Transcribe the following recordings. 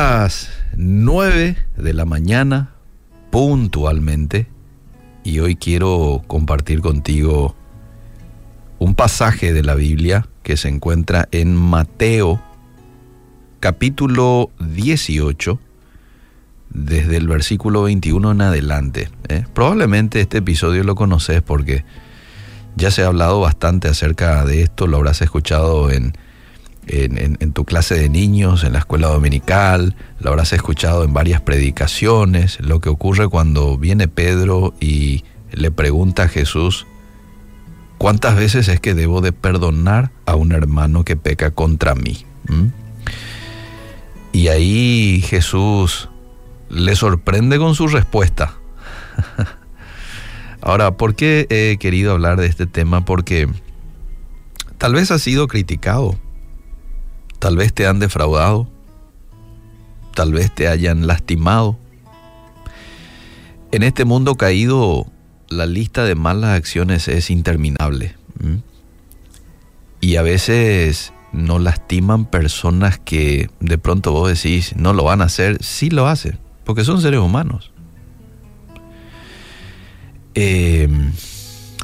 las 9 de la mañana, puntualmente, y hoy quiero compartir contigo un pasaje de la Biblia que se encuentra en Mateo capítulo 18, desde el versículo 21 en adelante. ¿eh? Probablemente este episodio lo conoces porque ya se ha hablado bastante acerca de esto, lo habrás escuchado en en, tu clase de niños, en la escuela dominical, lo habrás escuchado en varias predicaciones, lo que ocurre cuando viene Pedro y le pregunta a Jesús, ¿cuántas veces es que debo de perdonar a un hermano que peca contra mí? ¿Mm? Y ahí Jesús le sorprende con su respuesta. Ahora, ¿por qué he querido hablar de este tema? Porque tal vez ha sido criticado Tal vez te han defraudado, tal vez te hayan lastimado. En este mundo caído, la lista de malas acciones es interminable. Y a veces nos lastiman personas que de pronto vos decís, no lo van a hacer, sí lo hacen, porque son seres humanos. Em,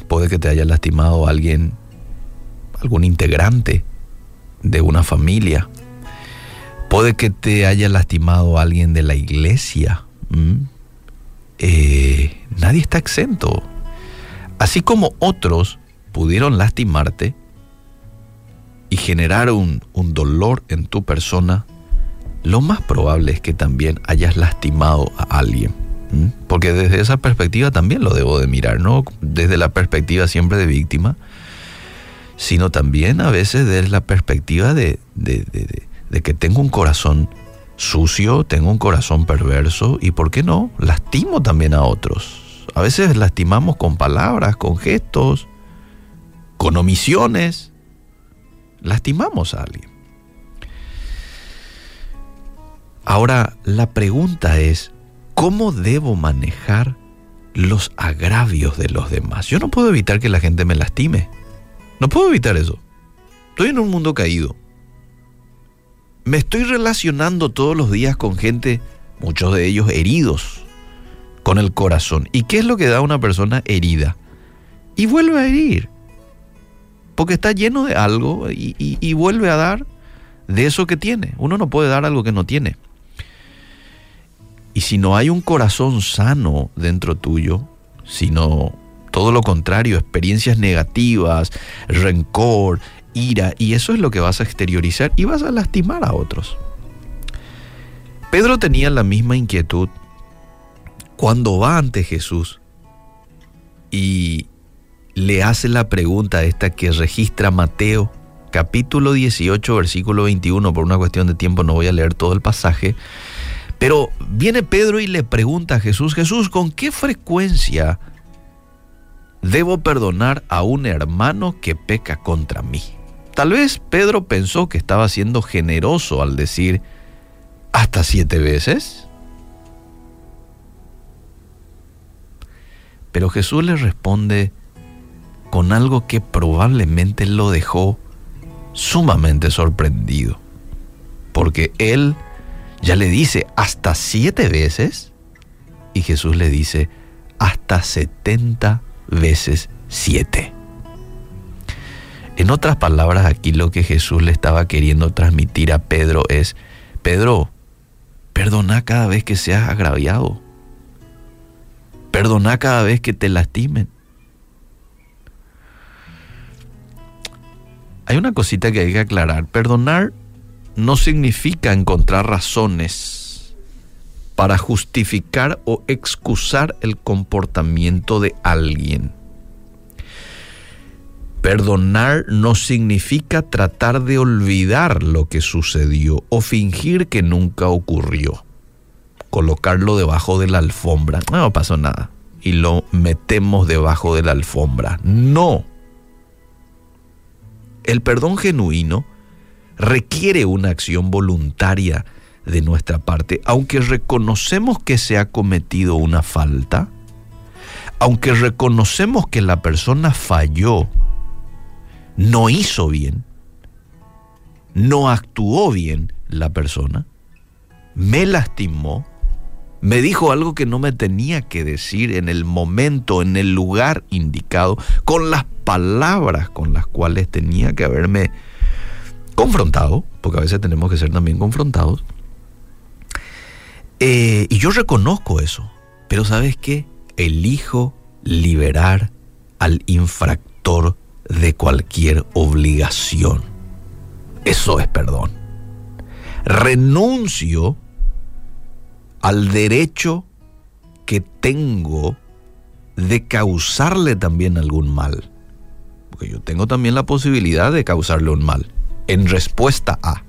puede que te haya lastimado alguien, algún integrante de una familia. Puede que te haya lastimado alguien de la iglesia. Eh, nadie está exento. Así como otros pudieron lastimarte y generar un, dolor en tu persona, lo más probable es que también hayas lastimado a alguien. Porque desde esa perspectiva también lo debo de mirar, ¿no? Desde la perspectiva siempre de víctima, sino también a veces desde la perspectiva de, que tengo un corazón sucio, tengo un corazón perverso y, ¿por qué no? Lastimo también a otros. A veces lastimamos con palabras, con gestos, con omisiones. Lastimamos a alguien. Ahora, la pregunta es, ¿cómo debo manejar los agravios de los demás? Yo no puedo evitar que la gente me lastime. No puedo evitar eso. Estoy en un mundo caído. Me estoy relacionando todos los días con gente, muchos de ellos heridos, con el corazón. ¿Y qué es lo que da a una persona herida? Y vuelve a herir. Porque está lleno de algo y, y vuelve a dar de eso que tiene. Uno no puede dar algo que no tiene. Y si no hay un corazón sano dentro tuyo, sino todo lo contrario, experiencias negativas, rencor, ira, y eso es lo que vas a exteriorizar y vas a lastimar a otros. Pedro tenía la misma inquietud cuando va ante Jesús y le hace la pregunta esta que registra Mateo capítulo 18 versículo 21, por una cuestión de tiempo no voy a leer todo el pasaje, pero viene Pedro y le pregunta a Jesús, Jesús, ¿con qué frecuencia debo perdonar a un hermano que peca contra mí. Tal vez Pedro pensó que estaba siendo generoso al decir hasta siete veces. Pero Jesús le responde con algo que probablemente lo dejó sumamente sorprendido. Porque él ya le dice hasta siete veces y Jesús le dice hasta setenta veces siete. En otras palabras, aquí lo que Jesús le estaba queriendo transmitir a Pedro es, Pedro, perdona cada vez que seas agraviado. Perdona cada vez que te lastimen. Hay una cosita que hay que aclarar. Perdonar no significa encontrar razones para justificar o excusar el comportamiento de alguien. Perdonar no significa tratar de olvidar lo que sucedió o fingir que nunca ocurrió. Colocarlo debajo de la alfombra. No pasó nada. Y lo metemos debajo de la alfombra. No. El perdón genuino requiere una acción voluntaria de nuestra parte, aunque reconocemos que se ha cometido una falta, aunque reconocemos que la persona falló, no hizo bien, no actuó bien la persona, me lastimó, me dijo algo que no me tenía que decir en el momento, en el lugar indicado, con las palabras con las cuales tenía que haberme confrontado, porque a veces tenemos que ser también confrontados. Eh, y yo reconozco eso, pero ¿sabes qué? Elijo liberar al infractor de cualquier obligación. Eso es perdón. Renuncio al derecho que tengo de causarle también algún mal. Porque yo tengo también la posibilidad de causarle un mal en respuesta a.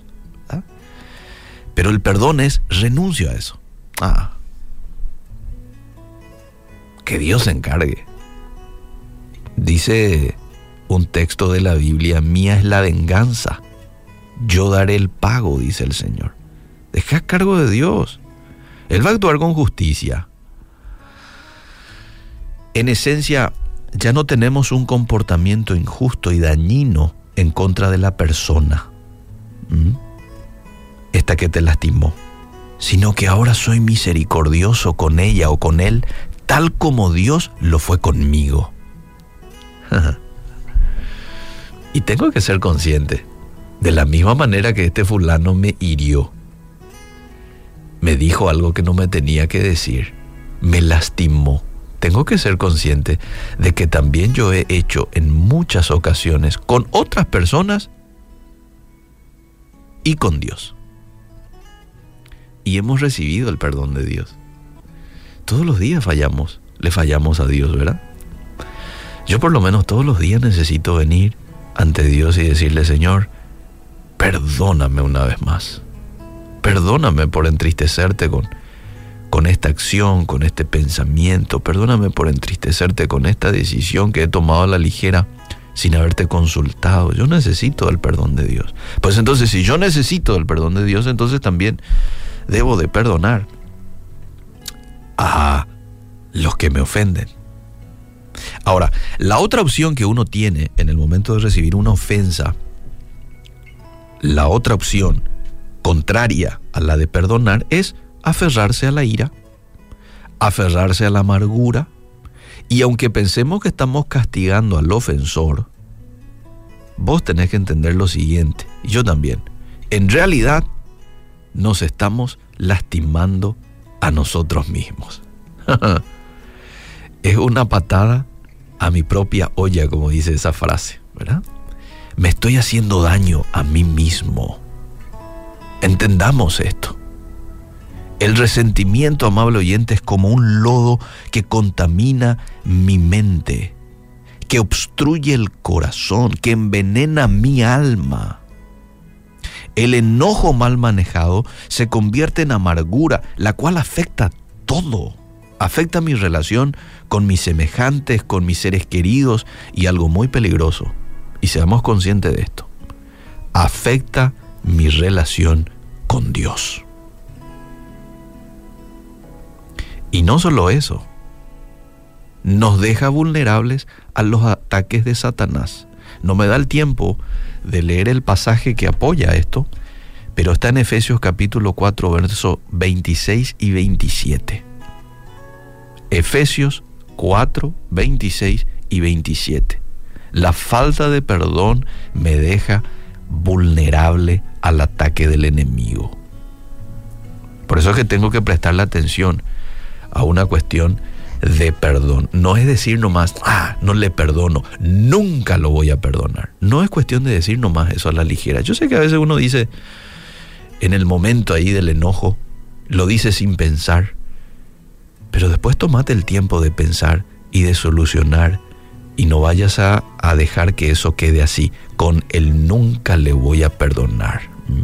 Pero el perdón es renuncio a eso. Ah. Que Dios se encargue. Dice un texto de la Biblia, mía es la venganza. Yo daré el pago, dice el Señor. Deja a cargo de Dios. Él va a actuar con justicia. En esencia, ya no tenemos un comportamiento injusto y dañino en contra de la persona, esta que te lastimó, sino que ahora soy misericordioso con ella o con él, tal como Dios lo fue conmigo. y tengo que ser consciente, de la misma manera que este fulano me hirió, me dijo algo que no me tenía que decir, me lastimó. Tengo que ser consciente de que también yo he hecho en muchas ocasiones con otras personas y con Dios. Y hemos recibido el perdón de Dios. Todos los días fallamos, le fallamos a Dios, ¿verdad? Yo por lo menos todos los días necesito venir ante Dios y decirle, Señor, perdóname una vez más perdóname por entristecerte con, con esta acción, con este pensamiento, perdóname por entristecerte con esta decisión que he tomado a la ligera sin haberte consultado. Yo necesito el perdón de Dios. Pues entonces, si yo necesito el perdón de Dios, entonces también debo de perdonar a los que me ofenden. Ahora, la otra opción que uno tiene en el momento de recibir una ofensa, la otra opción contraria a la de perdonar es aferrarse a la ira, aferrarse a la amargura, y aunque pensemos que estamos castigando al ofensor, vos tenés que entender lo siguiente, y yo también, en realidad nos estamos lastimando a nosotros mismos. es una patada a mi propia olla, como dice esa frase, ¿verdad? Me estoy haciendo daño a mí mismo. Entendamos esto. El resentimiento, amable oyente, es como un lodo que contamina mi mente, que obstruye el corazón, que envenena mi alma. El enojo mal manejado se convierte en amargura, la cual afecta todo. Afecta mi relación con mis semejantes, con mis seres queridos y algo muy peligroso. Y seamos conscientes de esto. Afecta mi relación con Dios. Y no solo eso, nos deja vulnerables a los ataques de Satanás. No me da el tiempo de leer el pasaje que apoya esto, pero está en Efesios capítulo 4, versos 26 y 27. Efesios 4, 26 y 27. La falta de perdón me deja vulnerable al ataque del enemigo. Por eso es que tengo que prestarle atención a una cuestión de perdón. No es decir nomás, ah, no le perdono, nunca lo voy a perdonar. No es cuestión de decir nomás eso a la ligera. Yo sé que a veces uno dice, en el momento ahí del enojo, lo dice sin pensar, pero después tomate el tiempo de pensar y de solucionar y no vayas a, dejar que eso quede así, con el nunca le voy a perdonar. ¿Mm?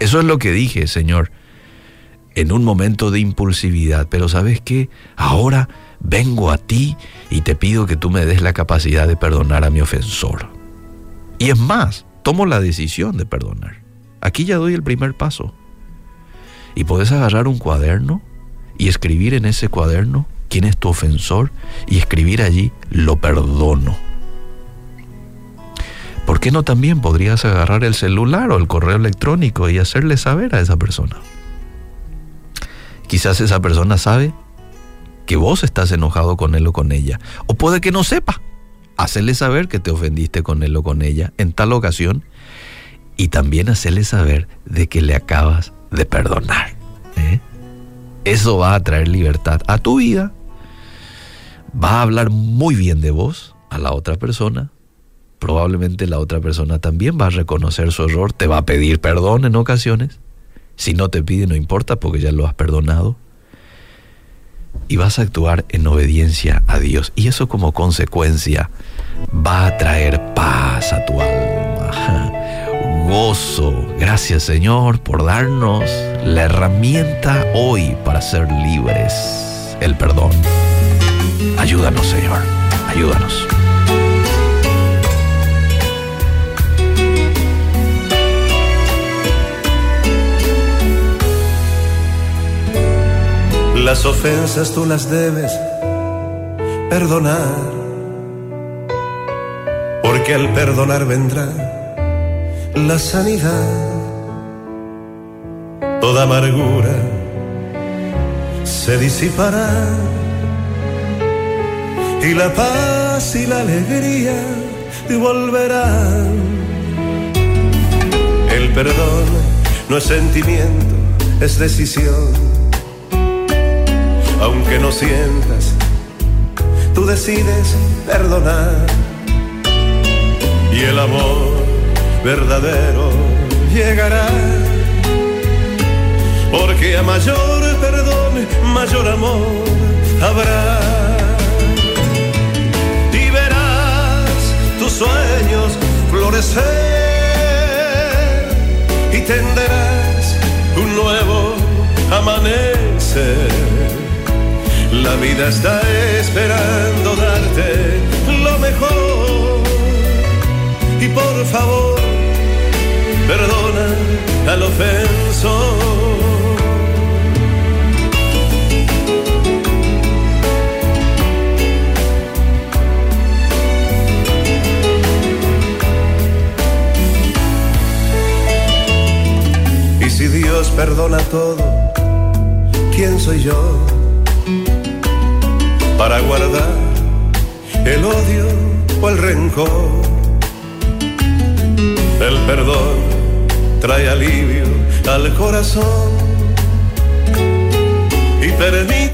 Eso es lo que dije, Señor, en un momento de impulsividad, pero ¿sabes qué? Ahora vengo a ti y te pido que tú me des la capacidad de perdonar a mi ofensor. Y es más, tomo la decisión de perdonar. Aquí ya doy el primer paso. Y puedes agarrar un cuaderno y escribir en ese cuaderno quién es tu ofensor y escribir allí, lo perdono. ¿Por qué no también podrías agarrar el celular o el correo electrónico y hacerle saber a esa persona? Quizás esa persona sabe que vos estás enojado con él o con ella. O puede que no sepa. Hacerle saber que te ofendiste con él o con ella en tal ocasión. Y también hacerle saber de que le acabas de perdonar. ¿eh? Eso va a traer libertad a tu vida. Va a hablar muy bien de vos a la otra persona. Probablemente la otra persona también va a reconocer su error, te va a pedir perdón en ocasiones. Si no te pide, no importa porque ya lo has perdonado. Y vas a actuar en obediencia a Dios. Y eso como consecuencia va a traer paz a tu alma. Gozo. Gracias Señor por darnos la herramienta hoy para ser libres. El perdón. Ayúdanos Señor. Ayúdanos. Las ofensas tú las debes perdonar, porque al perdonar vendrá la sanidad. Toda amargura se disipará y la paz y la alegría volverán. El perdón no es sentimiento, es decisión aunque no sientas, tú decides perdonar. Y el amor verdadero llegará. Porque a mayor perdón, mayor amor habrá. Y verás tus sueños florecer y tenderás un nuevo amanecer la vida está esperando darte lo mejor. Y por favor, perdona al ofensor. Y si Dios perdona todo, ¿quién soy yo? Para guardar el odio o el rencor. El perdón trae alivio al corazón y permite